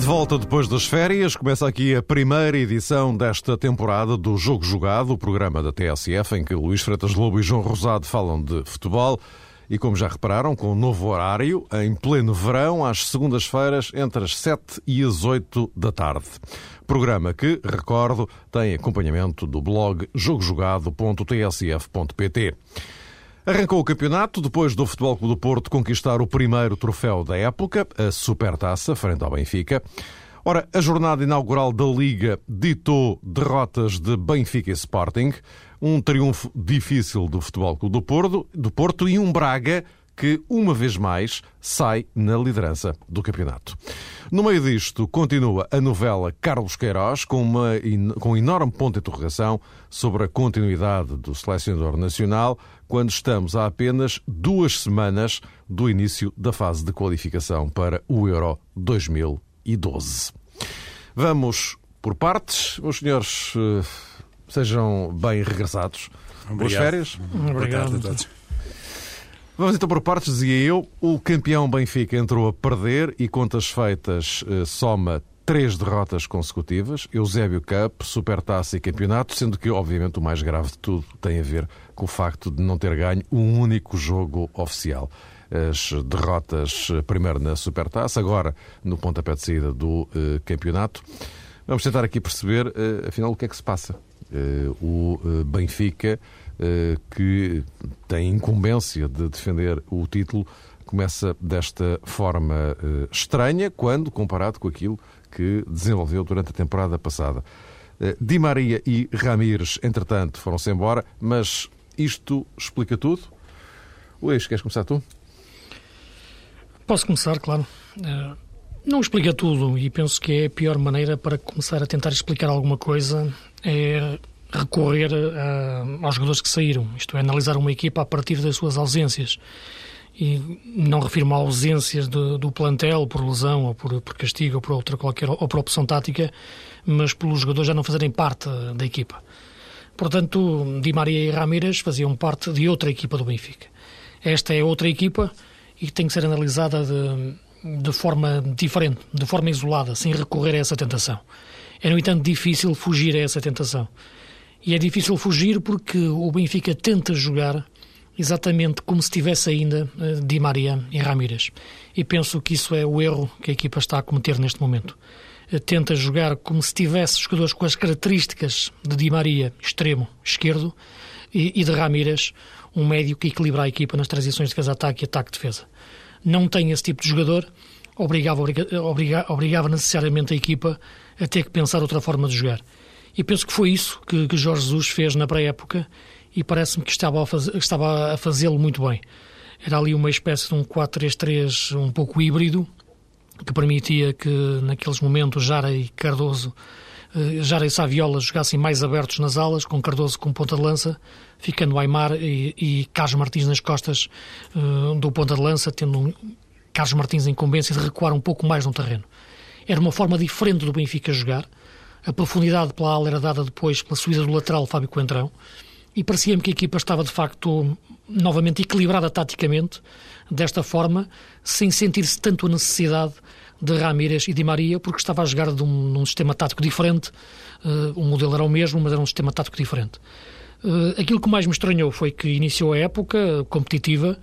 De volta depois das férias. Começa aqui a primeira edição desta temporada do Jogo Jogado, o programa da TSF, em que Luís Freitas Lobo e João Rosado falam de futebol. E como já repararam, com um novo horário, em pleno verão, às segundas-feiras, entre as 7 e as 8 da tarde. Programa que, recordo, tem acompanhamento do blog jogojogado.tsf.pt. Arrancou o campeonato depois do Futebol Clube do Porto conquistar o primeiro troféu da época, a Supertaça, frente ao Benfica. Ora, a jornada inaugural da Liga ditou derrotas de Benfica e Sporting, um triunfo difícil do Futebol Clube do Porto, do Porto e um Braga que, uma vez mais, sai na liderança do campeonato. No meio disto, continua a novela Carlos Queiroz, com, uma, com um enorme ponto de interrogação sobre a continuidade do selecionador nacional, quando estamos a apenas duas semanas do início da fase de qualificação para o Euro 2012. Vamos por partes. Meus senhores, eh, sejam bem regressados. Obrigado. Boas férias. Obrigado a todos. Vamos então por partes, dizia eu. O campeão Benfica entrou a perder e, contas feitas, eh, soma três derrotas consecutivas, Eusébio Cup, Supertaça e Campeonato, sendo que, obviamente, o mais grave de tudo tem a ver com o facto de não ter ganho um único jogo oficial. As derrotas, eh, primeiro na Supertaça, agora no pontapé de saída do uh, campeonato. Vamos tentar aqui perceber, afinal, o que é que se passa. O Benfica eh, que tem incumbência de defender o título, começa desta forma eh, estranha, quando comparado com aquilo que desenvolveu durante a temporada passada. Eh, Di Maria e Ramires, entretanto, foram-se embora, mas isto explica tudo? Luís, queres começar tu? Posso começar, claro. Não explica tudo e penso que é a pior maneira para começar a tentar explicar alguma coisa é recorrer uh, aos jogadores que saíram, isto é, analisar uma equipa a partir das suas ausências. E não refiro-me a ausências de, do plantel por lesão ou por, por, castigo ou por outra qualquer ou por opção tática, mas pelos jogadores já não fazerem parte da equipa. Portanto, Di Maria e Ramírez faziam parte de outra equipa do Benfica. Esta é outra equipa e tem que ser analisada de, de forma diferente, de forma isolada, sem recorrer a essa tentação. É, no entanto, difícil fugir a essa tentação. E é difícil fugir porque o Benfica tenta jogar exatamente como se tivesse ainda uh, Di Maria e Ramírez. E penso que isso é o erro que a equipa está a cometer neste momento. Uh, tenta jogar como se tivesse jogadores com as características de Di Maria, extremo, esquerdo, e, e de Ramírez, um médio que equilibra a equipa nas transições de defesa-ataque e ataque-defesa. Não tem esse tipo de jogador, obrigava, obriga, obrigava necessariamente a equipa a ter que pensar outra forma de jogar. E penso que foi isso que, que Jorge Jesus fez na pré-época e parece-me que estava a, faz, estava a fazê-lo muito bem. Era ali uma espécie de um 4-3-3 um pouco híbrido, que permitia que naqueles momentos Jara e Cardoso, eh, Jara e Saviola jogassem mais abertos nas alas, com Cardoso como ponta de lança, ficando Aymar e, e Carlos Martins nas costas uh, do ponta de lança, tendo um, Carlos Martins a incumbência de recuar um pouco mais no terreno. Era uma forma diferente do Benfica jogar, a profundidade pela ala era dada depois pela subida do lateral Fábio Coentrão e parecia-me que a equipa estava de facto novamente equilibrada taticamente desta forma, sem sentir-se tanto a necessidade de Ramírez e Di Maria, porque estava a jogar de um, num sistema tático diferente. Uh, o modelo era o mesmo, mas era um sistema tático diferente. Uh, aquilo que mais me estranhou foi que iniciou a época competitiva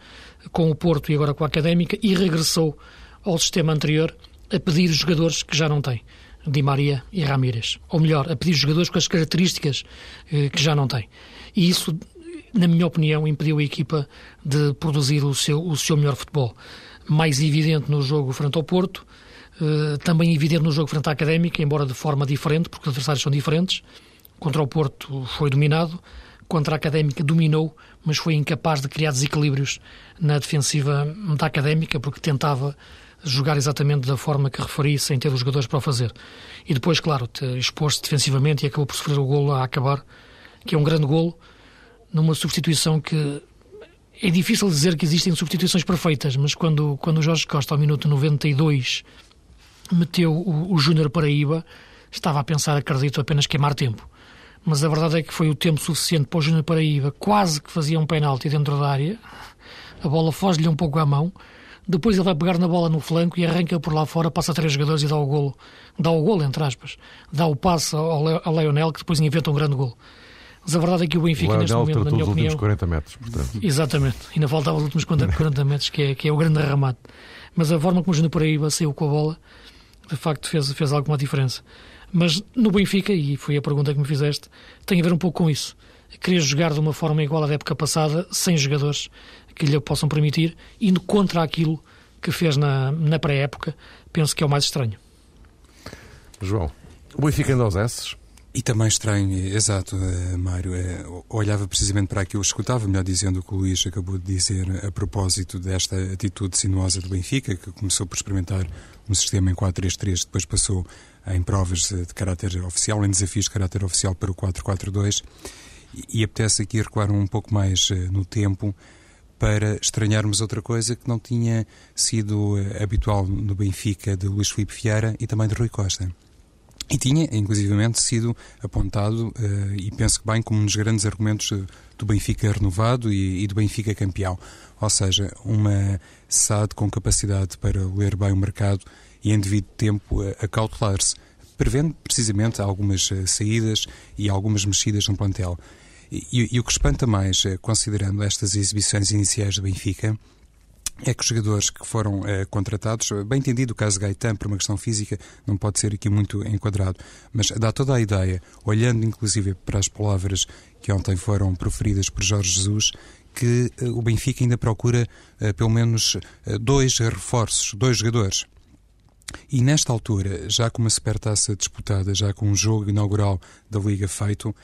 com o Porto e agora com a Académica e regressou ao sistema anterior a pedir jogadores que já não tem. Di Maria e Ramírez. Ou melhor, a pedir jogadores com as características eh, que já não tem. E isso, na minha opinião, impediu a equipa de produzir o seu, o seu melhor futebol. Mais evidente no jogo frente ao Porto, eh, também evidente no jogo frente à Académica, embora de forma diferente, porque os adversários são diferentes. Contra o Porto foi dominado, contra a Académica dominou, mas foi incapaz de criar desequilíbrios na defensiva da Académica, porque tentava jogar exatamente da forma que referi, sem ter os jogadores para o fazer. E depois, claro, expôs-se defensivamente e acabou por sofrer o golo a acabar, que é um grande golo, numa substituição que é difícil dizer que existem substituições perfeitas, mas quando, quando o Jorge Costa, ao minuto 92, meteu o, o Júnior Paraíba, estava a pensar, acredito, apenas queimar tempo. Mas a verdade é que foi o tempo suficiente para o Júnior Paraíba, quase que fazia um penalti dentro da área, a bola foge-lhe um pouco à mão, depois ele vai pegar na bola no flanco e arranca por lá fora, passa três jogadores e dá o golo, dá o golo, entre aspas, dá o passe ao, ao Leonel, que depois inventa um grande golo. Mas a verdade é que o Benfica, neste momento, na minha os opinião. 40 metros, portanto. Exatamente, ainda faltavam os últimos 40 metros, que é, que é o grande arramate. Mas a forma como o Júnior Paraíba saiu com a bola, de facto, fez, fez alguma diferença. Mas no Benfica, e foi a pergunta que me fizeste, tem a ver um pouco com isso. Querer jogar de uma forma igual à da época passada, sem jogadores que lhe possam permitir, indo contra aquilo que fez na, na pré-época, penso que é o mais estranho. João, o Benfica anda aos S. E também estranho, exato, uh, Mário, uh, olhava precisamente para aquilo, escutava, melhor dizendo, o que o Luís acabou de dizer a propósito desta atitude sinuosa do Benfica, que começou por experimentar um sistema em 4-3-3, depois passou em provas de caráter oficial, em desafios de caráter oficial para o 4-4-2, e, e apetece aqui recuar um pouco mais no tempo para estranharmos outra coisa que não tinha sido habitual no Benfica de Luís Filipe Vieira e também de Rui Costa. E tinha, inclusivamente, sido apontado, uh, e penso que bem, como um dos grandes argumentos do Benfica renovado e, do Benfica campeão. Ou seja, uma SAD com capacidade para ler bem o mercado e, em devido tempo, uh, acautelar-se, prevendo precisamente algumas saídas e algumas mexidas no plantel. E, e, o que espanta mais, considerando estas exibições iniciais do Benfica, é que os jogadores que foram eh, contratados, bem entendido o caso Gaetan, por uma questão física, não pode ser aqui muito enquadrado, mas dá toda a ideia, olhando inclusive para as palavras que ontem foram proferidas por Jorge Jesus, que eh, o Benfica ainda procura eh, pelo menos dois reforços, dois jogadores. E nesta altura, já com uma supertaça disputada, já com um jogo inaugural da Liga feito, uh,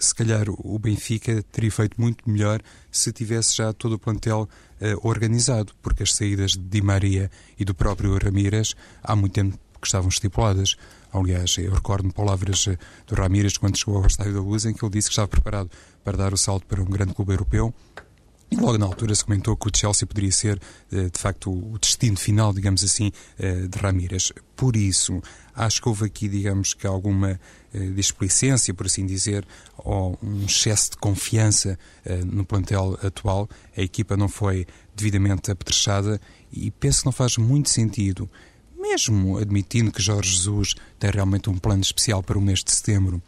se calhar o Benfica teria feito muito melhor se tivesse já todo o plantel uh, organizado, porque as saídas de Di Maria e do próprio Ramírez há muito tempo que estavam estipuladas. Aliás, eu recordo-me palavras eh, do Ramírez quando chegou ao Estádio da Luz, em que ele disse que estava preparado para dar o salto para um grande clube europeu e logo na altura se comentou que o Chelsea poderia ser, eh, de facto, o destino final, digamos assim, eh, de Ramírez. Por isso, acho que houve aqui, digamos, que alguma eh, displicência, por assim dizer, ou um excesso de confiança no plantel atual. A equipa não foi devidamente apetrechada e penso que não faz muito sentido, mesmo admitindo que Jorge Jesus tem realmente um plano especial para o mês de setembro,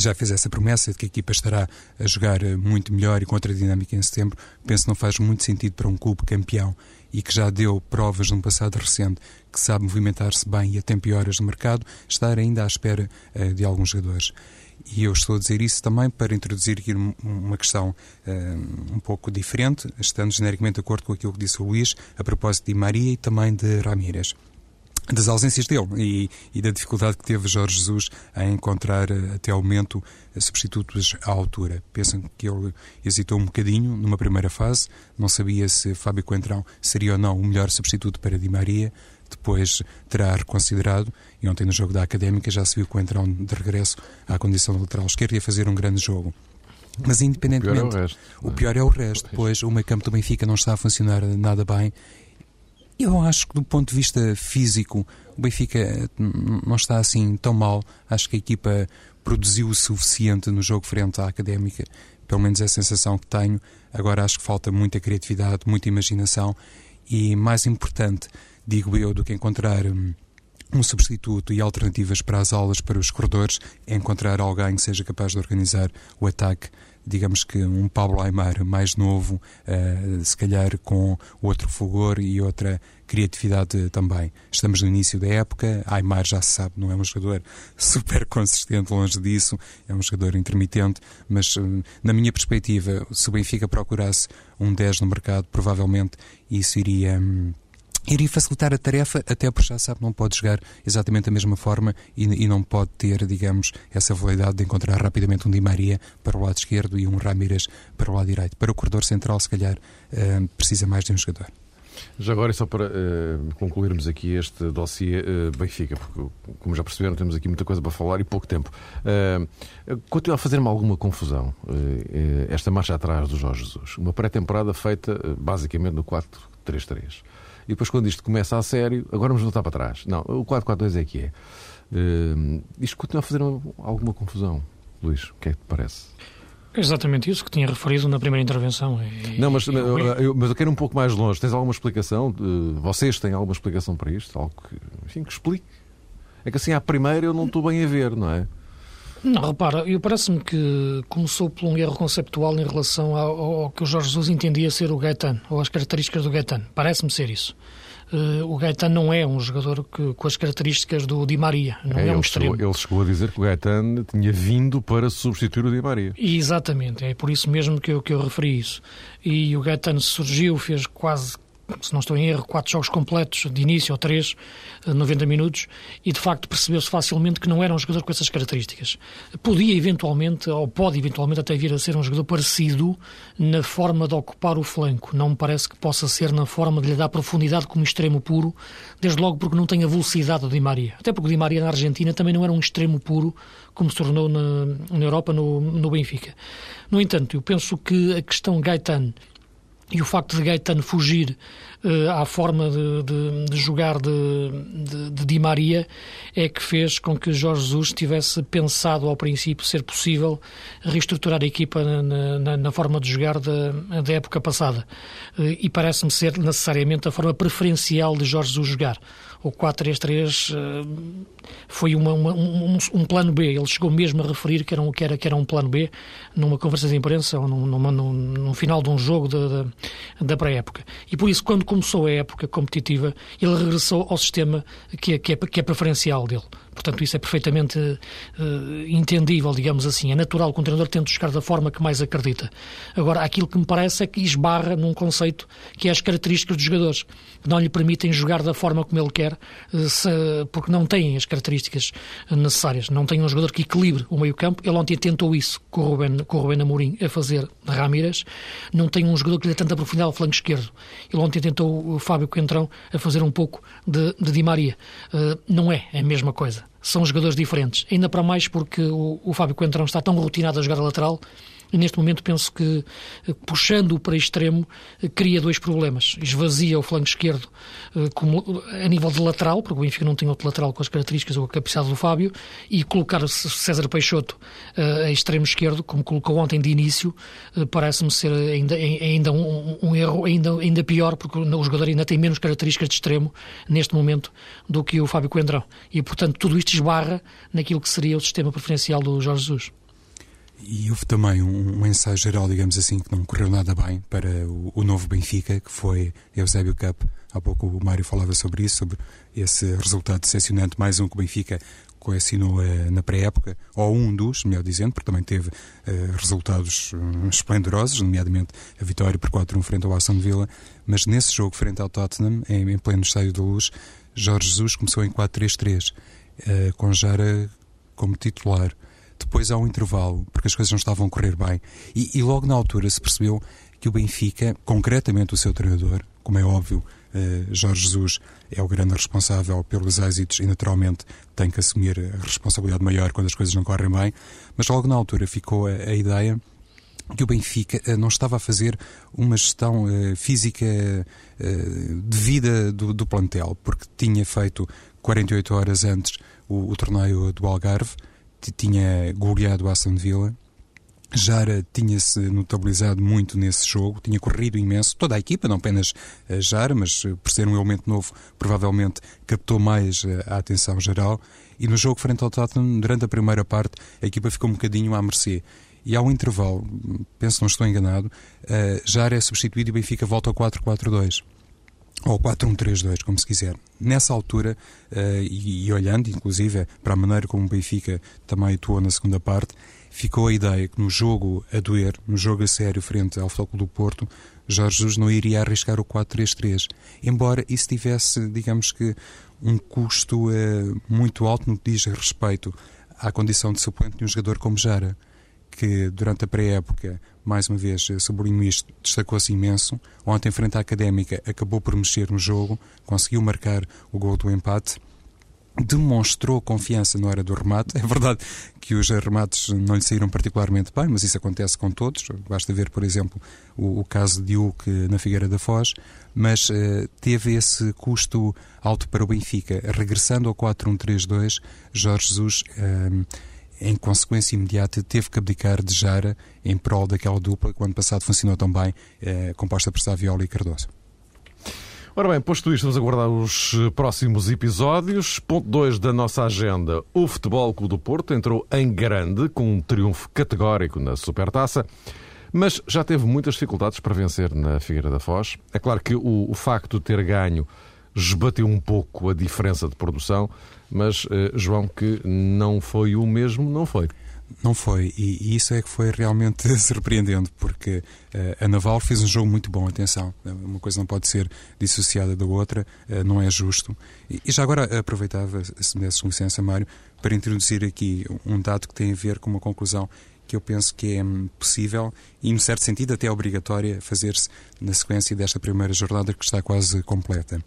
já fez essa promessa de que a equipa estará a jogar eh, muito melhor e com outra dinâmica em setembro. Penso que não faz muito sentido para um clube campeão e que já deu provas num passado recente que sabe movimentar-se bem e a tempo e horas no mercado, estar ainda à espera uh, de alguns jogadores. E eu estou a dizer isso também para introduzir aqui uma questão uh, um pouco diferente, estando genericamente de acordo com aquilo que disse o Luís, a propósito de Maria e também de Ramírez das ausências dele e, e, da dificuldade que teve Jorge Jesus em encontrar eh, até ao momento eh, substitutos à altura. Pensam que ele hesitou um bocadinho numa primeira fase, não sabia se Fábio Coentrão seria ou não o melhor substituto para Di Maria, depois terá reconsiderado e ontem no jogo da Académica já se viu Coentrão de regresso à condição de lateral esquerdo e a fazer um grande jogo. Mas independentemente, o pior é o resto, pior é o resto. Pois o meio campo do Benfica não está a funcionar nada bem eu acho que, do ponto de vista físico, o Benfica não está assim tão mal. Acho que a equipa produziu o suficiente no jogo frente à académica. Pelo menos é a sensação que tenho. Agora acho que falta muita criatividade, muita imaginação e, mais importante, digo eu, do que encontrar hum, um substituto e alternativas para as aulas, para os corredores, é encontrar alguém que seja capaz de organizar o ataque digamos que um Pablo Aymar mais novo, uh, se calhar com outro fulgor e outra criatividade também. Estamos no início da época, Aymar já se sabe, não é um jogador super consistente, longe disso, é um jogador intermitente, mas uh, na minha perspectiva, se o Benfica procurasse um 10 no mercado, provavelmente isso iria. Um, iria facilitar a tarefa, até porque já sabe, não pode jogar exatamente da mesma forma e, e, não pode ter, digamos, essa validade de encontrar rapidamente um Di Maria para o lado esquerdo e um Ramírez para o lado direito. Para o corredor central, se calhar, uh, precisa mais de um jogador. Já agora, só para uh, concluirmos aqui este dossiê uh, Benfica, porque, como já perceberam, temos aqui muita coisa para falar e pouco tempo. Uh, continua a fazer-me alguma confusão esta marcha atrás do Jorge Jesus. Uma pré-temporada feita basicamente no 4-3-3 e depois, quando isto começa a sério, agora vamos voltar para trás. Não, o 4-4-2 é que é. Uh, isto continua a fazer alguma confusão. Luís, o que é que te parece? Exatamente isso que tinha referido na primeira intervenção. E, não, mas, eu, mas eu quero um pouco mais longe. Tens alguma explicação? Vocês têm alguma explicação para isto? Algo que, enfim, que explique? É que assim, à primeira eu não estou bem a ver, não é? Não, repara, eu parece-me que começou por um erro conceptual em relação ao, ao, que o Jorge Jesus entendia ser o Gaetano, ou as características do Gaetano. Parece-me ser isso. Uh, o Gaetano não é um jogador que, com as características do Di Maria, não é, é um extremo. Chegou, ele chegou a dizer que o Gaetano tinha vindo para substituir o Di Maria. exatamente, é por isso mesmo que eu, que eu referi isso. E o Gaetano surgiu, fez quase se não estou em erro, quatro jogos completos de início ou três, 90 eh, minutos, e de facto percebeu-se facilmente que não era um jogador com essas características. Podia eventualmente, ou pode eventualmente até vir a ser um jogador parecido na forma de ocupar o flanco. Não me parece que possa ser na forma de lhe dar profundidade como extremo puro, desde logo porque não tem a velocidade do Di Maria. Até porque o Di Maria na Argentina também não era um extremo puro como se tornou na, na Europa, no, no Benfica. No entanto, eu penso que a questão Gaetano e o facto de Gaetano fugir uh, à forma de, de, de jogar de, de, Di Maria é que fez com que Jorge Jesus tivesse pensado ao princípio ser possível reestruturar a equipa na, na, na forma de jogar da, da época passada. Uh, e parece-me ser necessariamente a forma preferencial de Jorge Jesus jogar o 4-3-3 eh, foi uma, uma, um, um, plano B. Ele chegou mesmo a referir que era um, que era, que era um plano B numa conversa de imprensa ou numa, num, no final de um jogo da pré-época. E por isso, quando começou a época competitiva, ele regressou ao sistema que é, que é, que é preferencial dele. Portanto, isso é perfeitamente uh, entendível, digamos assim. É natural que um treinador tente jogar da forma que mais acredita. Agora, aquilo que me parece é que esbarra num conceito que é as características dos jogadores, que não lhe permitem jogar da forma como ele quer, uh, se, porque não têm as características necessárias. Não tem um jogador que equilibre o meio-campo. Ele ontem tentou isso com o Ruben, com o Ruben Amorim a fazer Ramírez. Não tem um jogador que lhe tanta profundidade ao flanco esquerdo. Ele ontem tentou o Fábio Coentrão a fazer um pouco de, de Di Maria. Uh, não é a mesma coisa são jogadores diferentes. Ainda para mais porque o, o Fábio Coentrão está tão rotinado a jogar a lateral e neste momento penso que, eh, puxando-o para extremo, eh, cria dois problemas. Esvazia o flanco esquerdo eh, como, a nível de lateral, porque o Benfica não tem outro lateral com as características ou a capacidade do Fábio, e colocar César Peixoto a extremo esquerdo, como colocou ontem de início, parece-me ser ainda, ainda um, um, erro ainda, ainda pior, porque o jogador ainda tem menos características de extremo neste momento do que o Fábio Coendrão. E, portanto, tudo isto esbarra naquilo que seria o sistema preferencial do Jorge Jesus. E houve também um, um, ensaio geral, digamos assim, que não correu nada bem para o, o novo Benfica, que foi Eusébio Cup. Há pouco o Mário falava sobre isso, sobre esse resultado decepcionante, mais um que o Benfica coassinou uh, na pré-época, ou um dos, melhor dizendo, porque também teve uh, resultados um, esplendorosos, nomeadamente a vitória por 4-1 frente ao Aston Villa, mas nesse jogo frente ao Tottenham, em, em pleno Estádio da Luz, Jorge Jesus começou em 4-3-3, uh, eh, com Jara como titular depois há um intervalo, porque as coisas não estavam a correr bem, e, e logo na altura se percebeu que o Benfica, concretamente o seu treinador, como é óbvio, uh, Jorge Jesus é o grande responsável pelos êxitos e naturalmente tem que assumir a responsabilidade maior quando as coisas não correm bem, mas logo na altura ficou a, a ideia que o Benfica uh, não estava a fazer uma gestão uh, física de vida do, do, plantel, porque tinha feito 48 horas antes o, o torneio do Algarve, tinha goleado o Aston Villa. Jara tinha-se notabilizado muito nesse jogo, tinha corrido imenso, toda a equipa, não apenas a Jara, mas eh, por ser um elemento novo, provavelmente captou mais eh, a atenção geral. E no jogo frente ao Tottenham, durante a primeira parte, a equipa ficou um bocadinho à mercê. E ao intervalo, penso não estou enganado, Jara é substituído e o Benfica volta ao 4-4-2 ou 4-1-3-2, como se quiser. Nessa altura, uh, e, e, olhando inclusive para a maneira como o Benfica também atuou na segunda parte, ficou a ideia que no jogo a doer, no jogo a sério frente ao Futebol do Porto, Jorge Jesus não iria arriscar o 4-3-3, embora isso tivesse, digamos que, um custo uh, muito alto no que diz respeito à condição de suplente de um jogador como Jara, que durante a pré-época mais uma vez, sublinho isto, destacou-se imenso. Ontem, frente à Académica, acabou por mexer no jogo, conseguiu marcar o gol do empate demonstrou confiança na hora do remate. É verdade que os remates não lhe saíram particularmente bem, mas isso acontece com todos. Basta ver, por exemplo, o, o caso de Hulk na Figueira da Foz. Mas uh, teve esse custo alto para o Benfica. Regressando ao 4-1-3-2, Jorge Jesus uh, em consequência imediata, teve que abdicar de Jara em prol daquela dupla que o ano passado funcionou tão bem, eh, composta por Saviola e Cardoso. Ora bem, posto isto, vamos aguardar os próximos episódios. Ponto 2 da nossa agenda. O Futebol Clube do Porto entrou em grande, com um triunfo categórico na Supertaça, mas já teve muitas dificuldades para vencer na Figueira da Foz. É claro que o, o facto de ter ganho esbateu um pouco a diferença de produção, mas, eh, João, que não foi o mesmo, não foi. Não foi, e, isso é que foi realmente surpreendente, porque uh, a Naval fez um jogo muito bom, atenção, uma coisa não pode ser dissociada da outra, uh, não é justo. E, já agora aproveitava, se me desses licença, Mário, para introduzir aqui um dado que tem a ver com uma conclusão que eu penso que é hum, possível e, em certo sentido, até obrigatória fazer-se na sequência desta primeira jornada que está quase completa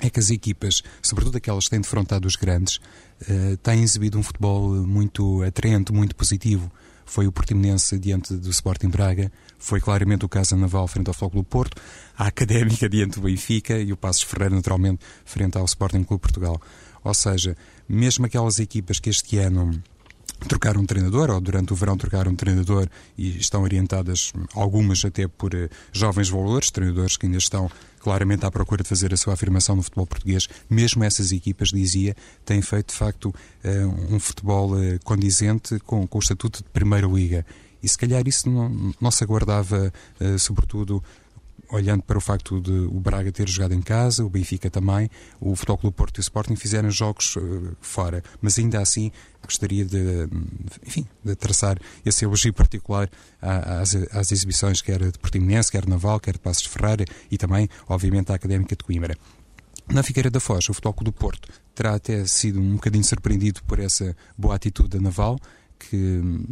é que as equipas, sobretudo aquelas que têm defrontado os grandes, uh, têm exibido um futebol muito atraente, muito positivo. Foi o Portimonense diante do Sporting Braga, foi claramente o Casa Naval frente ao Futebol do Porto, a Académica diante do Benfica e o Passos Ferreira, naturalmente, frente ao Sporting Clube Portugal. Ou seja, mesmo aquelas equipas que este ano trocaram um treinador, ou durante o verão trocaram um treinador e estão orientadas, algumas até por uh, jovens valores, treinadores que ainda estão claramente à procura de fazer a sua afirmação no futebol português. Mesmo essas equipas, dizia, têm feito de facto uh, um futebol uh, condizente com, com o estatuto de Primeira Liga. E se calhar isso não, não se aguardava, sobretudo olhando para o facto de o Braga ter jogado em casa, o Benfica também, o Futebol Clube Porto e o Sporting fizeram jogos uh, fora, mas ainda assim gostaria de, enfim, de traçar esse elogio particular às, às exibições quer de Portimonense, quer de Naval, quer de Passos Ferreira e também, obviamente, à Académica de Coimbra. Na Figueira da Foz, o Futebol Clube do Porto terá até sido um bocadinho surpreendido por essa boa atitude da Naval, que hum,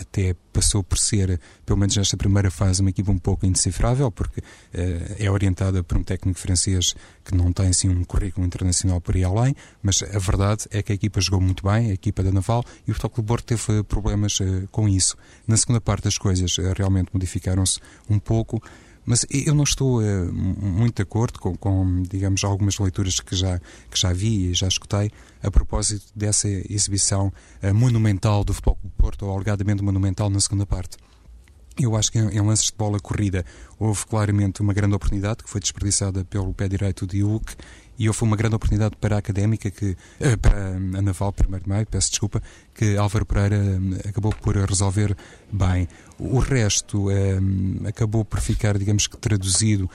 até passou por ser, pelo menos nesta primeira fase, uma equipa um pouco indecifrável, porque uh, é orientada por um técnico francês que não tem assim um currículo internacional por aí além, mas a verdade é que a equipa jogou muito bem, a equipa da Naval, e o Futebol Clube teve problemas uh, com isso. Na segunda parte as coisas uh, realmente modificaram-se um pouco, mas eu não estou uh, muito de acordo com, com, digamos, algumas leituras que já, que já vi e já escutei a propósito dessa exibição uh, monumental do Futebol do Porto, ou alegadamente monumental na segunda parte. Eu acho que em, em lances de bola corrida houve claramente uma grande oportunidade que foi desperdiçada pelo pé direito de Hulk e houve uma grande oportunidade para a Académica, que, eh, para a Naval, primeiro de maio, peço desculpa, que Álvaro Pereira eh, acabou por resolver bem. O resto eh, acabou por ficar, digamos que, traduzido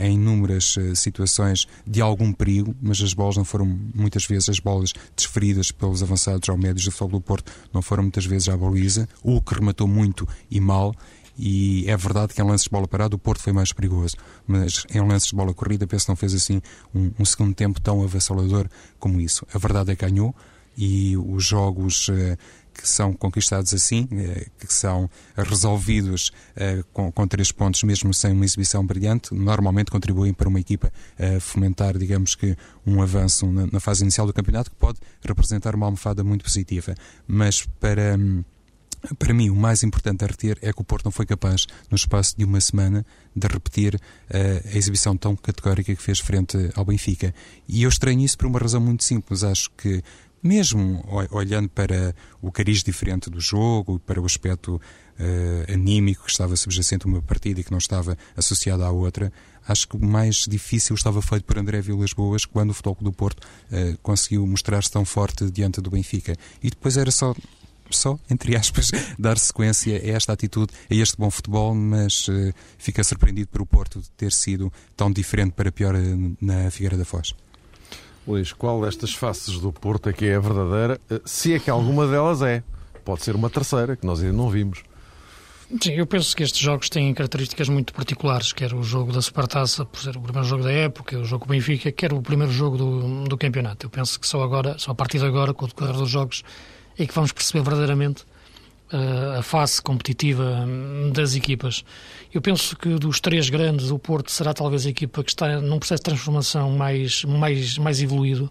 em inúmeras situações de algum perigo, mas as bolas não foram, muitas vezes, as bolas desferidas pelos avançados ao médios do Futebol do Porto, não foram muitas vezes à baliza. O que rematou muito e mal e é verdade que em lances de bola parada o Porto foi mais perigoso, mas em lances de bola corrida penso que não fez assim um, um segundo tempo tão avassalador como isso. A verdade é que ganhou e os jogos uh, que são conquistados assim, uh, que são resolvidos uh, com, com, três pontos, mesmo sem uma exibição brilhante, normalmente contribuem para uma equipa fomentar, digamos que, um avanço na, na, fase inicial do campeonato que pode representar uma almofada muito positiva. Mas para. Um, para mim, o mais importante a reter é que o Porto não foi capaz, no espaço de uma semana, de repetir uh, a exibição tão categórica que fez frente ao Benfica. E eu estranho isso por uma razão muito simples. Acho que, mesmo olhando para o cariz diferente do jogo, para o aspecto uh, anímico que estava subjacente a uma partida e que não estava associado à outra, acho que o mais difícil estava feito por André Vilas Boas quando o Futebol do Porto uh, conseguiu mostrar-se tão forte diante do Benfica. E depois era só só, entre aspas, dar sequência a esta atitude, a este bom futebol, mas uh, fica surpreendido por o Porto ter sido tão diferente para pior uh, na Figueira da Foz. Luís, qual destas faces do Porto é que é a verdadeira? Uh, se é que alguma delas é. Pode ser uma terceira, que nós ainda não vimos. Sim, eu penso que estes jogos têm características muito particulares, quer o jogo da Supertaça, por ser o primeiro jogo da época, o jogo Benfica, quer o primeiro jogo do, do campeonato. Eu penso que só agora, só a partir de agora, com o decorrer dos jogos, e que vamos perceber verdadeiramente uh, a face competitiva hum, das equipas. Eu penso que dos três grandes, o Porto será talvez a equipa que está num processo de transformação mais, mais, mais evoluído.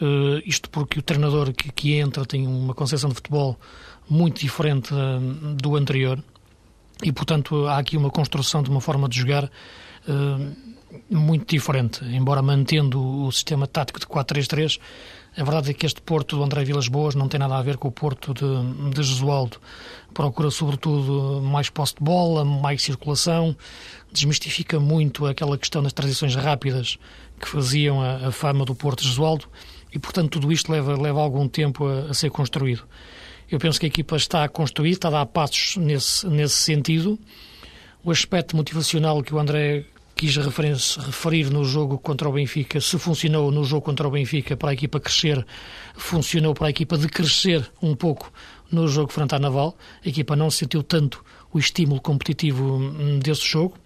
Uh, isto porque o treinador que, que, entra tem uma concepção de futebol muito diferente uh, do anterior e, portanto, há aqui uma construção de uma forma de jogar muito diferente, embora mantendo o sistema tático de 4-3-3. A verdade é que este Porto do André Vilas Boas não tem nada a ver com o Porto de, de Jesualdo. Procura, sobretudo, mais posse de bola, mais circulação, desmistifica muito aquela questão das transições rápidas que faziam a, a fama do Porto de Jesualdo e, portanto, tudo isto leva, leva algum tempo a, a ser construído. Eu penso que a equipa está a construir, está a dar passos nesse, nesse sentido. O aspecto motivacional que o André quis referir no jogo contra o Benfica, se funcionou no jogo contra o Benfica para a equipa crescer, funcionou para a equipa decrescer um pouco no jogo frente à Naval. A equipa não sentiu tanto o estímulo competitivo desse jogo.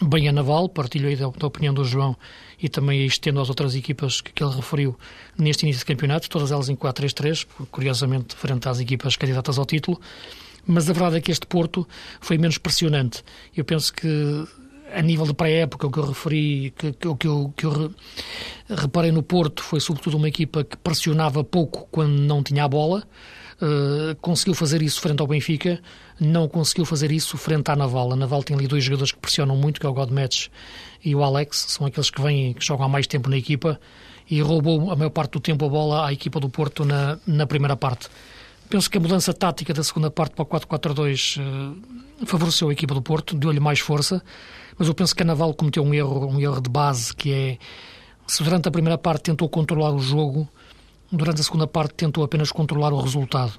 Bem a Naval, partilho aí da opinião do João e também estendo às outras equipas que, que ele referiu neste início de campeonato, todas elas em 4-3-3, curiosamente frente às equipas candidatas ao título. Mas a verdade é que este Porto foi menos pressionante. Eu penso que a nível de pré-época, o que eu referi, que, que, que, eu, que eu reparei no Porto foi sobretudo uma equipa que pressionava pouco quando não tinha a bola. Uh, conseguiu fazer isso frente ao Benfica, não conseguiu fazer isso frente à Naval. A Naval tem ali dois jogadores que pressionam muito, que é o Godmetch e o Alex, são aqueles que vêm, que jogam há mais tempo na equipa e roubou a maior parte do tempo a bola à equipa do Porto na, na primeira parte. Penso que a mudança tática da segunda parte para o 4-4-2 uh, favoreceu a equipa do Porto, deu-lhe mais força. Mas eu penso que a Naval cometeu um erro, um erro de base, que é se durante a primeira parte tentou controlar o jogo, durante a segunda parte tentou apenas controlar o resultado.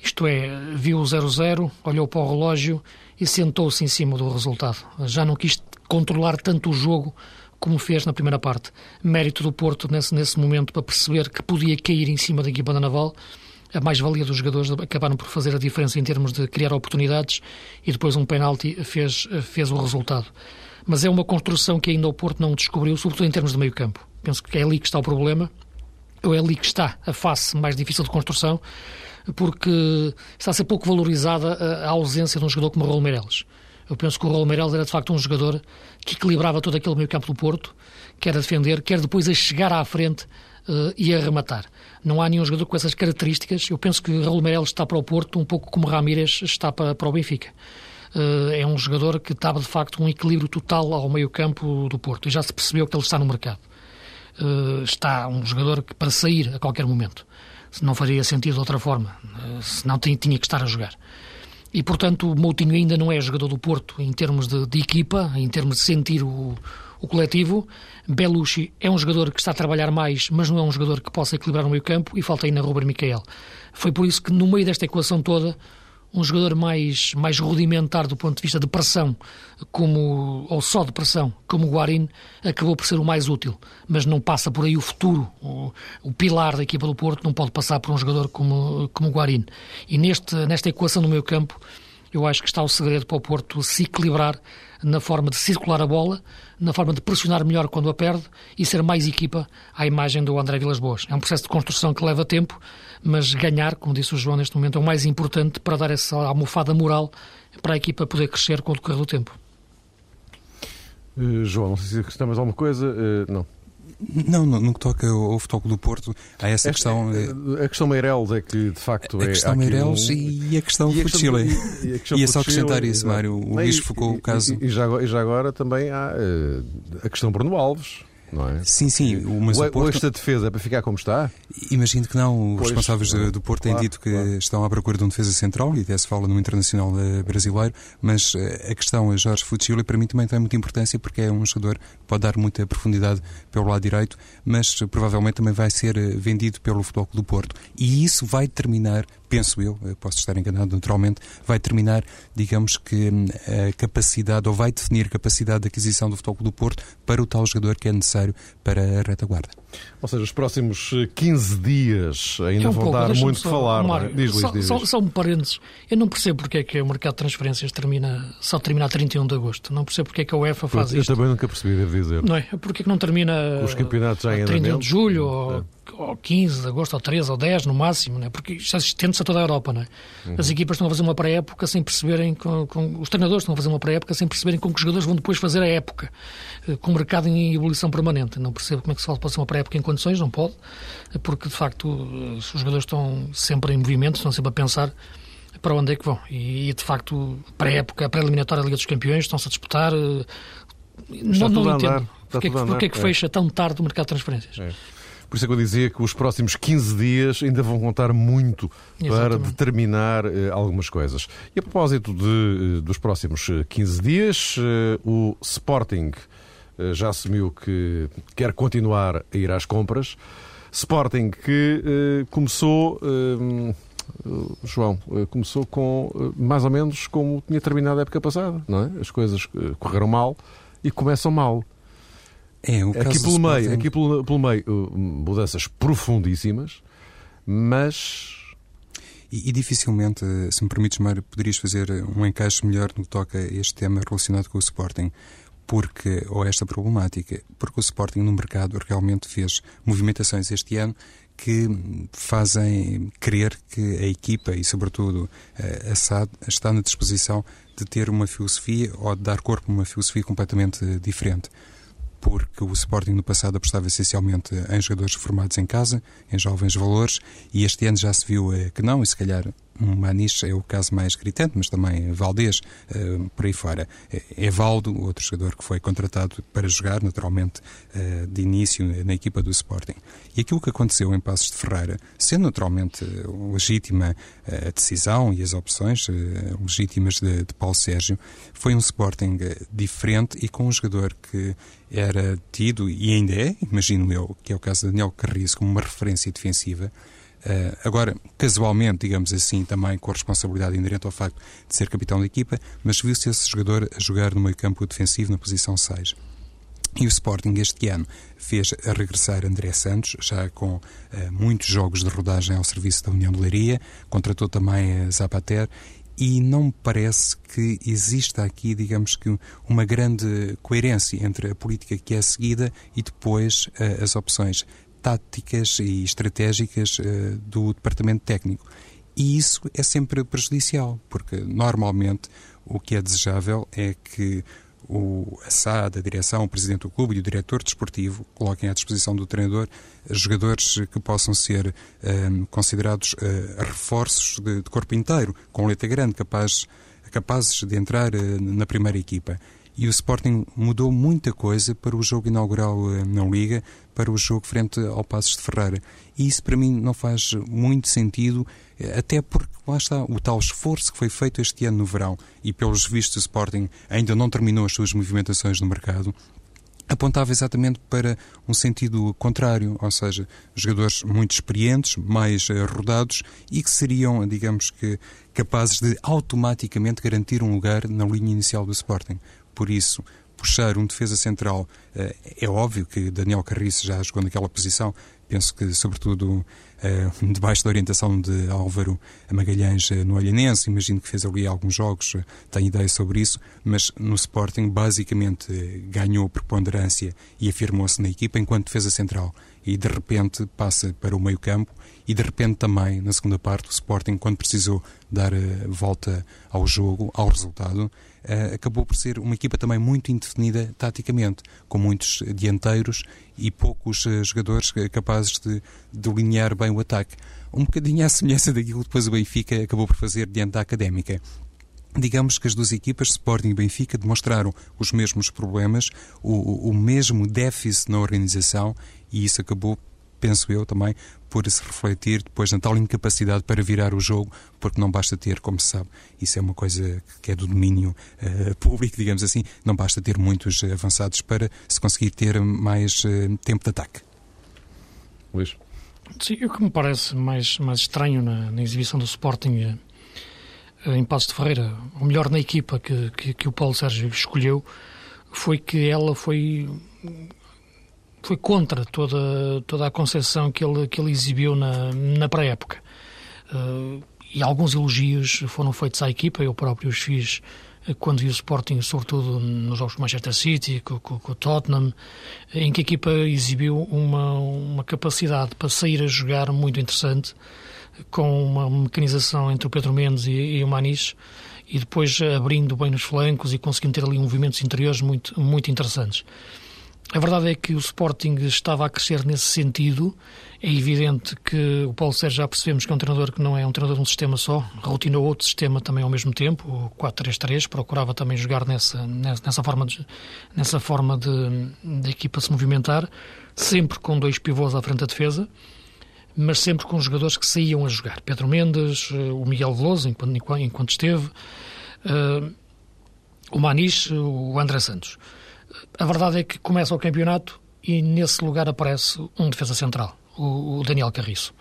Isto é, viu o 0-0, olhou para o relógio e sentou-se em cima do resultado. Já não quis controlar tanto o jogo como fez na primeira parte. Mérito do Porto nesse, nesse momento para perceber que podia cair em cima da equipa da Naval a mais-valia dos jogadores acabaram por fazer a diferença em termos de criar oportunidades e depois um penalti fez, fez o resultado. Mas é uma construção que ainda o Porto não descobriu, sobretudo em termos de meio campo. Penso que é ali que está o problema, ou é ali que está a face mais difícil de construção, porque está a ser pouco valorizada a ausência de um jogador como o Raul Meireles. Eu penso que o Raul Meireles era de facto um jogador que equilibrava todo aquele meio campo do Porto, quer a defender, quer depois a chegar à frente uh, e a rematar. Não há nenhum jogador com essas características. Eu penso que Raul Meireles está para o Porto um pouco como Ramírez está para, para o Benfica. Uh, é um jogador que dava de facto um equilíbrio total ao meio-campo do Porto e já se percebeu que ele está no mercado. Uh, está um jogador que para sair a qualquer momento. Se não faria sentido de outra forma, se não tinha que estar a jogar. E, portanto, o Moutinho ainda não é jogador do Porto em termos de, de equipa, em termos de sentir o, o coletivo. Belushi é um jogador que está a trabalhar mais, mas não é um jogador que possa equilibrar o meio campo e falta ainda Ruben Miquel. Foi por isso que no meio desta equação toda um jogador mais, mais rudimentar do ponto de vista de pressão, como, ou só de pressão, como o Guarin, acabou por ser o mais útil. Mas não passa por aí o futuro, o, o pilar da equipa do Porto não pode passar por um jogador como, como o Guarin. E neste, nesta equação no meio campo, eu acho que está o segredo para o Porto se equilibrar na forma de circular a bola, na forma de pressionar melhor quando a perde e ser mais equipa à imagem do André Vilas Boas. É um processo de construção que leva tempo, mas ganhar, como disse o João neste momento, é o mais importante para dar essa almofada moral para a equipa poder crescer com o decorrer do tempo. Uh, João, não sei se acrescentamos alguma coisa. Uh, não. Não, no, no que toca ao, ao Futebol do Porto, há essa questão. É, a questão Meireles é que, de facto, a, é. A questão Meireles um... e a questão e Chile. E, é só acrescentar isso, Mário. O Luís focou o caso. E, e, já, e já agora também há uh, a questão Bruno Alves não é? Sim, sim. Mas o, o Porto... esta defesa é para ficar como está? Imagino que não. Os pois, responsáveis do, do Porto claro, têm dito que claro. estão à procura de um defesa central e até se fala no internacional eh, brasileiro, mas eh, a questão é Jorge Fucile para mim também tem muita importância porque é um jogador que pode dar muita profundidade pelo lado direito, mas eh, provavelmente também vai ser vendido pelo Futebol do Porto. E isso vai determinar penso eu, posso estar enganado naturalmente, vai determinar, digamos que, hum, a capacidade, ou vai definir a capacidade de aquisição do Futebol do Porto para o tal jogador que é necessário para a retaguarda. Ou seja, os próximos 15 eh, dias ainda é um vão pouco, dar muito que falar. Mário, é? diz, só, diz, só, só um parênteses. Eu não percebo porque é que o mercado de transferências termina, só termina a 31 de agosto. Não percebo porque é que a UEFA faz eu isto. Eu também nunca percebi, devo dizer. Não é? Porque é que não termina os campeonatos já a 31 de julho ou, é. ou 15 de agosto ou 13 ou 10 no máximo, não é? Porque isto estende-se a toda a Europa, não é? Uhum. As equipas estão a fazer uma pré-época sem perceberem, com, com, os treinadores estão a fazer uma pré-época sem perceberem com que os jogadores vão depois fazer a época, eh, com o mercado em ebulição permanente. Não percebo como é que se pode fazer uma pré-época em condições, não pode porque de facto os jogadores estão sempre em movimento, estão sempre a pensar para onde é que vão. E de facto, para a época, para a eliminatória da Liga dos Campeões, estão-se a disputar. Eh, não, não entendo. Porque, é que, porque é que fecha tão tarde o mercado de transferências? É. Por isso é que eu dizia que os próximos 15 dias ainda vão contar muito Exatamente. para determinar eh, algumas coisas. E a propósito de, eh, dos próximos 15 dias, eh, o Sporting já assumiu que quer continuar a ir às compras. Sporting que começou João, começou com mais ou menos como tinha terminado a época passada, não é? As coisas correram mal e começam mal. É, o aqui pelo meio, Sporting... aqui pelo, pelo meio, uh, mudanças profundíssimas, mas e, e, dificilmente, se me permites, Mário, poderias fazer um encaixe melhor no que toca a este tema relacionado com o Sporting. Porque, ou esta problemática, porque o Sporting no mercado realmente fez movimentações este ano que fazem crer que a equipa e, sobretudo, a SAD está na disposição de ter uma filosofia ou de dar corpo a uma filosofia completamente diferente porque o Sporting no passado apostava essencialmente em jogadores formados em casa, em jovens valores, e este ano já se viu eh, que não, e se calhar Maniche é o caso mais gritante, mas também Valdez, uh, por aí fora. É Valdo, outro jogador que foi contratado para jogar, naturalmente, uh, de início na equipa do Sporting. E aquilo que aconteceu em Passos de Ferreira, sendo naturalmente legítima a decisão e as opções legítimas de, de Paulo Sérgio, foi um Sporting diferente e com um jogador que era tido, e ainda é, imagino eu, que é o caso de Daniel Carriço, como uma referência defensiva, Uh, agora, casualmente, digamos assim, também com a responsabilidade inerente ao facto de ser capitão da equipa, mas viu-se esse jogador a jogar no meio campo defensivo na posição 6. E o Sporting este ano fez a regressar André Santos, já com uh, muitos jogos de rodagem ao serviço da União de Leiria, contratou também a Zapater e não me parece que exista aqui, digamos que, uma grande coerência entre a política que é seguida e depois uh, as opções táticas e estratégicas uh, do departamento técnico. E isso é sempre prejudicial, porque normalmente o que é desejável é que o SAD, a direção, o presidente do clube e o diretor desportivo coloquem à disposição do treinador jogadores que possam ser um, ehm, considerados uh, reforços de, de, corpo inteiro, com letra grande, capaz, capazes de entrar uh, na primeira equipa e o Sporting mudou muita coisa para o jogo inaugural eh, na Liga, para o jogo frente ao Passos de Ferreira. E isso para mim não faz muito sentido, eh, até porque lá está o tal esforço que foi feito este ano no verão e pelos vistos o Sporting ainda não terminou as suas movimentações no mercado, apontava exatamente para um sentido contrário, ou seja, jogadores muito experientes, mais uh, rodados e que seriam, digamos que, capazes de automaticamente garantir um lugar na linha inicial do Sporting por isso puxar um defesa central. Eh, é óbvio que Daniel Carriço já jogou naquela posição, penso que, sobretudo, eh, debaixo da orientação de Álvaro Magalhães eh, no Olhanense, imagino que fez ali alguns jogos, tenho ideia sobre isso, mas no Sporting, basicamente, ganhou preponderância e afirmou-se na equipa enquanto defesa central. E de repente passa para o meio-campo e de repente também, na segunda parte, o Sporting, quando precisou dar volta ao jogo, ao resultado, acabou por ser uma equipa também muito indefinida taticamente, com muitos dianteiros e poucos uh, jogadores capazes de delinear bem o ataque. Um bocadinho à semelhança daquilo que depois o Benfica acabou por fazer diante da Académica. Digamos que as duas equipas, Sporting e Benfica, demonstraram os mesmos problemas, o, o mesmo déficit na organização e isso acabou penso eu também, por se refletir depois na tal incapacidade para virar o jogo, porque não basta ter, como se sabe, isso é uma coisa que é do domínio uh, público, digamos assim, não basta ter muitos avançados para se conseguir ter mais uh, tempo de ataque. Luís? Sim, o que me parece mais, mais estranho na, na exibição do Sporting uh, em Passos de Ferreira, ou melhor, na equipa que, que, que o Paulo Sérgio escolheu, foi que ela foi foi contra toda, toda a concepção que ele, que ele exibiu na, na pré-época. Uh, e alguns elogios foram feitos à equipa, eu próprio os fiz eh, quando vi o Sporting, sobretudo nos jogos com Manchester City, com, com, com, o Tottenham, em que a equipa exibiu uma, uma capacidade para sair a jogar muito interessante, com uma mecanização entre o Pedro Mendes e, e o Manis, e depois abrindo bem nos flancos e conseguindo ter ali movimentos interiores muito, muito interessantes. A verdade é que o Sporting estava a crescer nesse sentido. É evidente que o Paulo Sérgio já percebemos que é um treinador que não é um treinador de um sistema só, rotinou outro sistema também ao mesmo tempo, o 4-3-3, procurava também jogar nessa, nessa forma, de, nessa forma de, de equipa se movimentar, sempre com dois pivôs à frente da defesa, mas sempre com jogadores que saíam a jogar. Pedro Mendes, eh, o Miguel Veloso, enquanto, enquanto esteve, uh, o Maniche, o André Santos. A verdade é que começa o campeonato e nesse lugar aparece um defesa central, o, Daniel Carriço.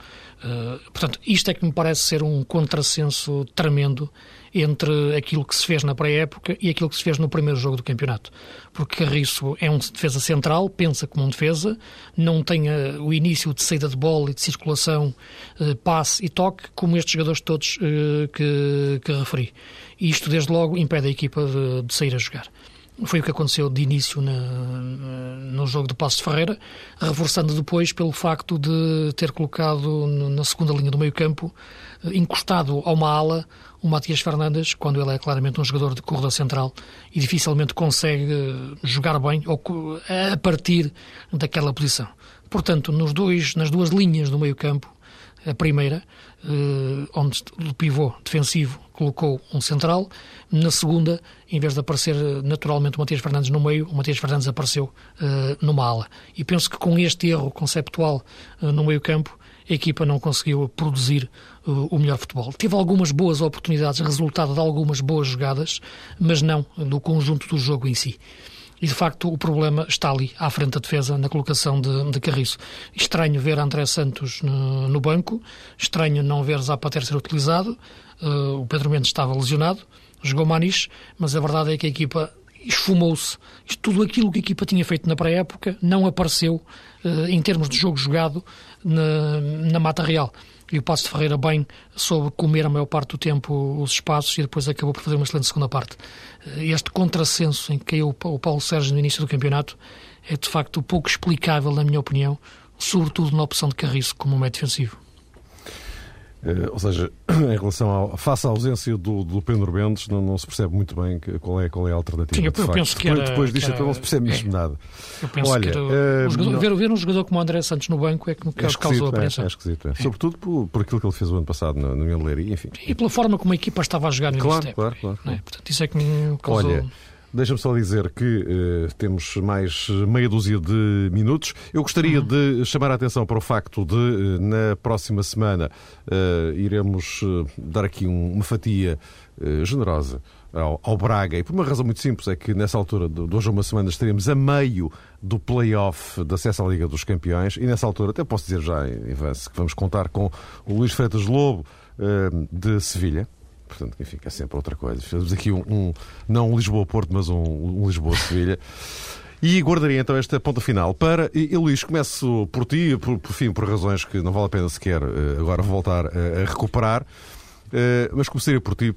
Uh, portanto, isto é que me parece ser um contrassenso tremendo entre aquilo que se fez na pré-época e aquilo que se fez no primeiro jogo do campeonato. Porque Carriço é um defesa central, pensa como um defesa, não tem o início de saída de bola e de circulação, uh, passe e toque, como estes jogadores todos que, que referi. E isto, desde logo, impede a equipa de, de sair a jogar. Foi o que aconteceu de início no jogo de Passo de Ferreira, reforçando depois pelo facto de ter colocado na segunda linha do meio-campo, eh, encostado a uma ala, o Matias Fernandes, quando ele é claramente um jogador de corredor central e dificilmente consegue eh, jogar bem ou a partir daquela posição. Portanto, nos dois, nas duas linhas do meio-campo, a primeira, eh, onde o pivô defensivo colocou um central. Na segunda, em vez de aparecer eh, naturalmente o Matias Fernandes no meio, o Matias Fernandes apareceu uh, numa ala. E penso que com este erro conceptual uh, no meio-campo, a equipa não conseguiu produzir uh, o melhor futebol. Teve algumas boas oportunidades, resultado de algumas boas jogadas, mas não do conjunto do jogo em si. E de facto o problema está ali, à frente da defesa, na colocação de, de Carriço. Estranho ver André Santos no, no banco, estranho não ver Zapater ser utilizado. Uh, o Pedro Mendes estava lesionado, jogou Manis, mas a verdade é que a equipa esfumou-se. Tudo aquilo que a equipa tinha feito na pré-época não apareceu uh, em termos de jogo jogado na, na Mata Real e o Passo de Ferreira bem soube comer a maior parte do tempo os espaços e depois acabou por fazer uma excelente segunda parte. Eh, este contrassenso em que caiu o Paulo Sérgio no início do campeonato é de facto pouco explicável, na minha opinião, sobretudo na opção de Carriço como médio defensivo. Uh, ou seja, em relação ao, face à ausência do, do Pedro Mendes, não, não, se percebe muito bem que, qual, é, qual é a alternativa. Sim, eu, eu penso que era, depois disto então não se percebe mesmo é, nada. Eu penso Olha, que era, uh, jogador, ver, ver, um jogador como o André Santos no banco é que, é causou a apreensão. É, é esquisito, é. Sobretudo por, por aquilo que ele fez o ano passado no, no Leiria, enfim. E pela forma como a equipa estava a jogar no claro, claro, claro, claro. É? Portanto, isso é que me causou... Olha, Deixa-me só dizer que uh, temos mais meia dúzia de minutos. Eu gostaria uhum. de chamar a atenção para o facto de, uh, na próxima semana, uh, iremos dar aqui um, uma fatia generosa ao, ao, Braga. E por uma razão muito simples, é que nessa altura, de, de hoje a uma semana, estaremos a meio do play-off de acesso à Liga dos Campeões. E nessa altura, até posso dizer já, Ivance, que vamos contar com o Luís Freitas Lobo de Sevilha Portanto, enfim, é sempre outra coisa. Fizemos aqui um, um não um Lisboa-Porto, mas um, um Lisboa-Sevilha. E guardaria então esta ponta final para. E, Luís, começo por ti, por, por, fim, por razões que não vale a pena sequer uh, agora voltar a, a recuperar. Uh, mas começaria por ti uh,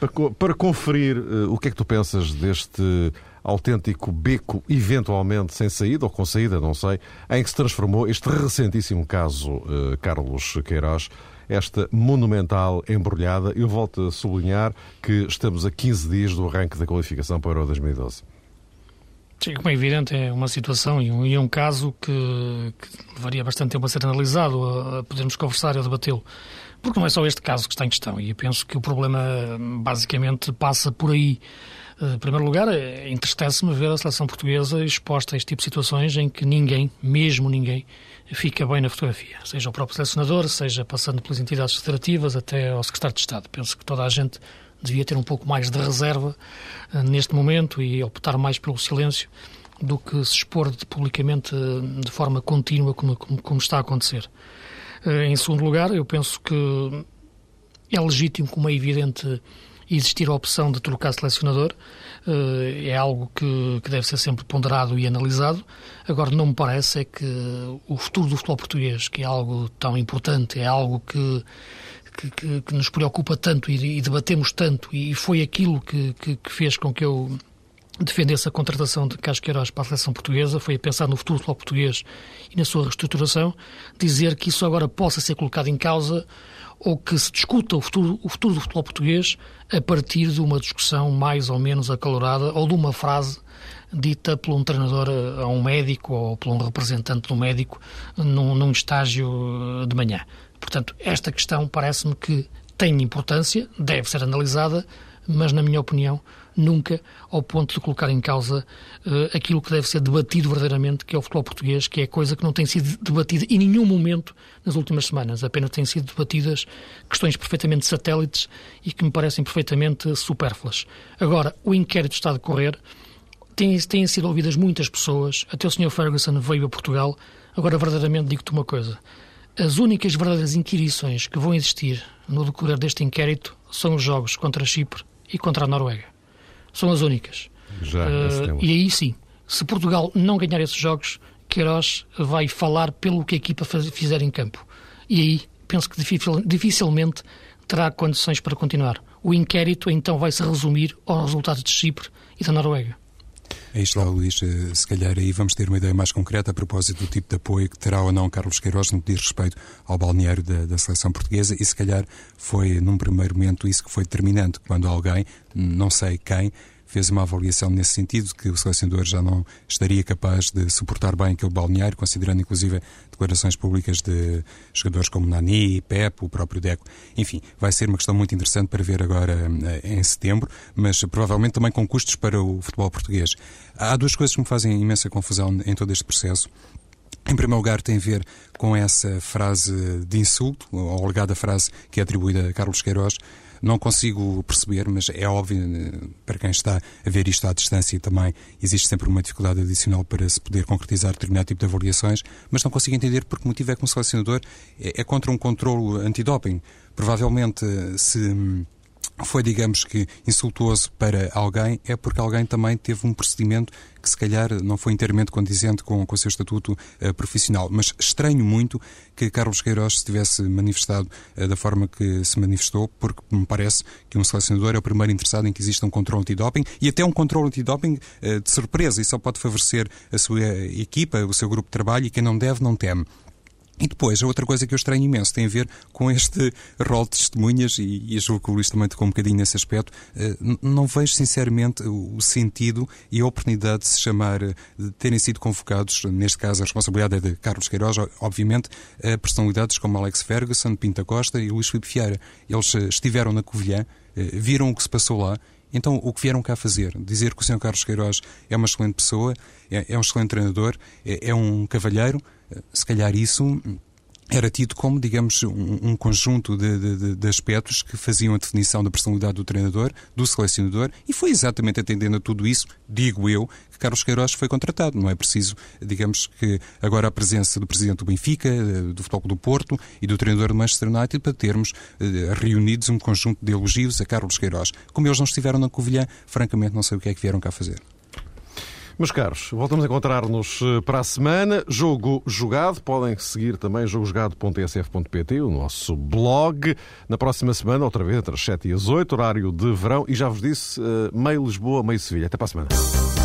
para, para, conferir o que é que tu pensas deste autêntico beco, eventualmente sem saída ou com saída, não sei, em que se transformou este recentíssimo caso Carlos Queiroz esta monumental embrulhada. Eu volto a sublinhar que estamos a 15 dias do arranque da qualificação para o Euro 2012. Sim, como é evidente, é uma situação e um, e um caso que, que, levaria bastante tempo a ser analisado, a, a podermos conversar e a debatê-lo. Porque não é só este caso que está em questão, e eu penso que o problema basicamente passa por aí. Eh, em primeiro lugar, é, entristece-me ver a seleção portuguesa exposta a este tipo de situações em que ninguém, mesmo ninguém, fica bem na fotografia. Seja o próprio selecionador, seja passando pelas entidades federativas até ao secretário de Estado. Penso que toda a gente devia ter um pouco mais de reserva uh, neste momento e optar mais pelo silêncio do que se expor publicamente de forma contínua como, como, como está a acontecer. Em segundo lugar, eu penso que é legítimo, como é evidente, existir a opção de trocar selecionador. Eh, é algo que, que, deve ser sempre ponderado e analisado. Agora, não me parece é que o futuro do futebol português, que é algo tão importante, é algo que, que, que nos preocupa tanto e, e, debatemos tanto, e foi aquilo que, fez com que eu defendesse a contratação de Carlos Queiroz para a seleção portuguesa, foi a pensar no futuro do futebol português e na sua reestruturação, dizer que isso agora possa ser colocado em causa ou que se discuta o futuro, o futuro do futebol português a partir de uma discussão mais ou menos acalorada ou de uma frase dita por um treinador a um médico ou por um representante do médico num, num estágio de manhã. Portanto, esta questão parece-me que tem importância, deve ser analisada, mas, na minha opinião, nunca ao ponto de colocar em causa uh, aquilo que deve ser debatido verdadeiramente, que é o futebol português, que é coisa que não tem sido debatida em nenhum momento nas últimas semanas. Apenas têm sido debatidas questões perfeitamente satélites e que me parecem perfeitamente supérfluas. Agora, o inquérito está a decorrer, têm, têm sido ouvidas muitas pessoas, até o Sr. Ferguson veio a Portugal. Agora, verdadeiramente, digo-te uma coisa. As únicas verdadeiras inquirições que vão existir no decorrer deste inquérito são os jogos contra Chipre e contra a Noruega. São as únicas. Já, uh, e aí sim, se Portugal não ganhar esses jogos, Queiroz vai falar pelo que a equipa fizer em campo. E aí penso que dificilmente terá condições para continuar. O inquérito então vai se resumir aos resultados de Chipre e da Noruega. Aí está, Luís. Eh, se calhar aí vamos ter uma ideia mais concreta a propósito do tipo de apoio que terá ou não Carlos Queiroz no que diz respeito ao balneário da, da seleção portuguesa e se calhar foi, num primeiro momento, isso que foi determinante, quando alguém, não sei quem, fez uma avaliação nesse sentido, que o selecionador já não estaria capaz de suportar bem aquele balneário, considerando inclusive declarações públicas de jogadores como Nani, Pep, o próprio Deco. Enfim, vai ser uma questão muito interessante para ver agora eh, em setembro, mas provavelmente também com custos para o futebol português. Há duas coisas que me fazem imensa confusão em todo este processo. Em primeiro lugar, tem a ver com essa frase de insulto, ou alegada frase que é atribuída a Carlos Queiroz, não consigo perceber, mas é óbvio, eh, para quem está a ver isto à distância também, existe sempre uma dificuldade adicional para se poder concretizar determinado tipo de avaliações, mas não consigo entender por que motivo é que um selecionador é, é contra um controle antidoping. Provavelmente, se hum, foi, digamos que, insultuoso para alguém, é porque alguém também teve um procedimento que, se calhar, não foi inteiramente condizente com, com o seu estatuto uh, profissional. Mas estranho muito que Carlos Queiroz se tivesse manifestado uh, da forma que se manifestou, porque me parece que um selecionador é o primeiro interessado em que exista um controle antidoping e até um controle antidoping uh, de surpresa. Isso só pode favorecer a sua equipa, o seu grupo de trabalho e quem não deve, não teme. E depois, a outra coisa que eu estranho imenso tem a ver com este rol de testemunhas, e, e julgo que o Luís também tocou um bocadinho nesse aspecto. Uh, não vejo, sinceramente, o, sentido e a oportunidade de se chamar, eh, de terem sido convocados, neste caso a responsabilidade é de Carlos Queiroz, obviamente, uh, personalidades como Alex Ferguson, Pinta Costa e Luís Filipe Vieira. Eles uh, estiveram na Covilhã, viram o que se passou lá, então, o que vieram cá fazer? Dizer que o Sr. Carlos Queiroz é uma excelente pessoa, é, é um excelente treinador, é, é um cavalheiro, se calhar isso era tido como, digamos, um, um conjunto de, de, de, aspectos que faziam a definição da personalidade do treinador, do selecionador, e foi exatamente atendendo a tudo isso, digo eu, que Carlos Queiroz foi contratado. Não é preciso, digamos, que agora a presença do presidente do Benfica, do Futebol do Porto e do treinador do Manchester United para termos eh, reunidos um conjunto de elogios a Carlos Queiroz. Como eles não estiveram na Covilhã, francamente não sei o que é que vieram cá fazer. Meus caros, voltamos a encontrar-nos eh, para a semana. Jogo Jogado. Podem seguir também jogojogado.tsf.pt, o nosso blog. Na próxima semana, outra vez, entre as 7 e as 8, horário de verão. E já vos disse, eh, meio Lisboa, meio Sevilha. Até para a semana.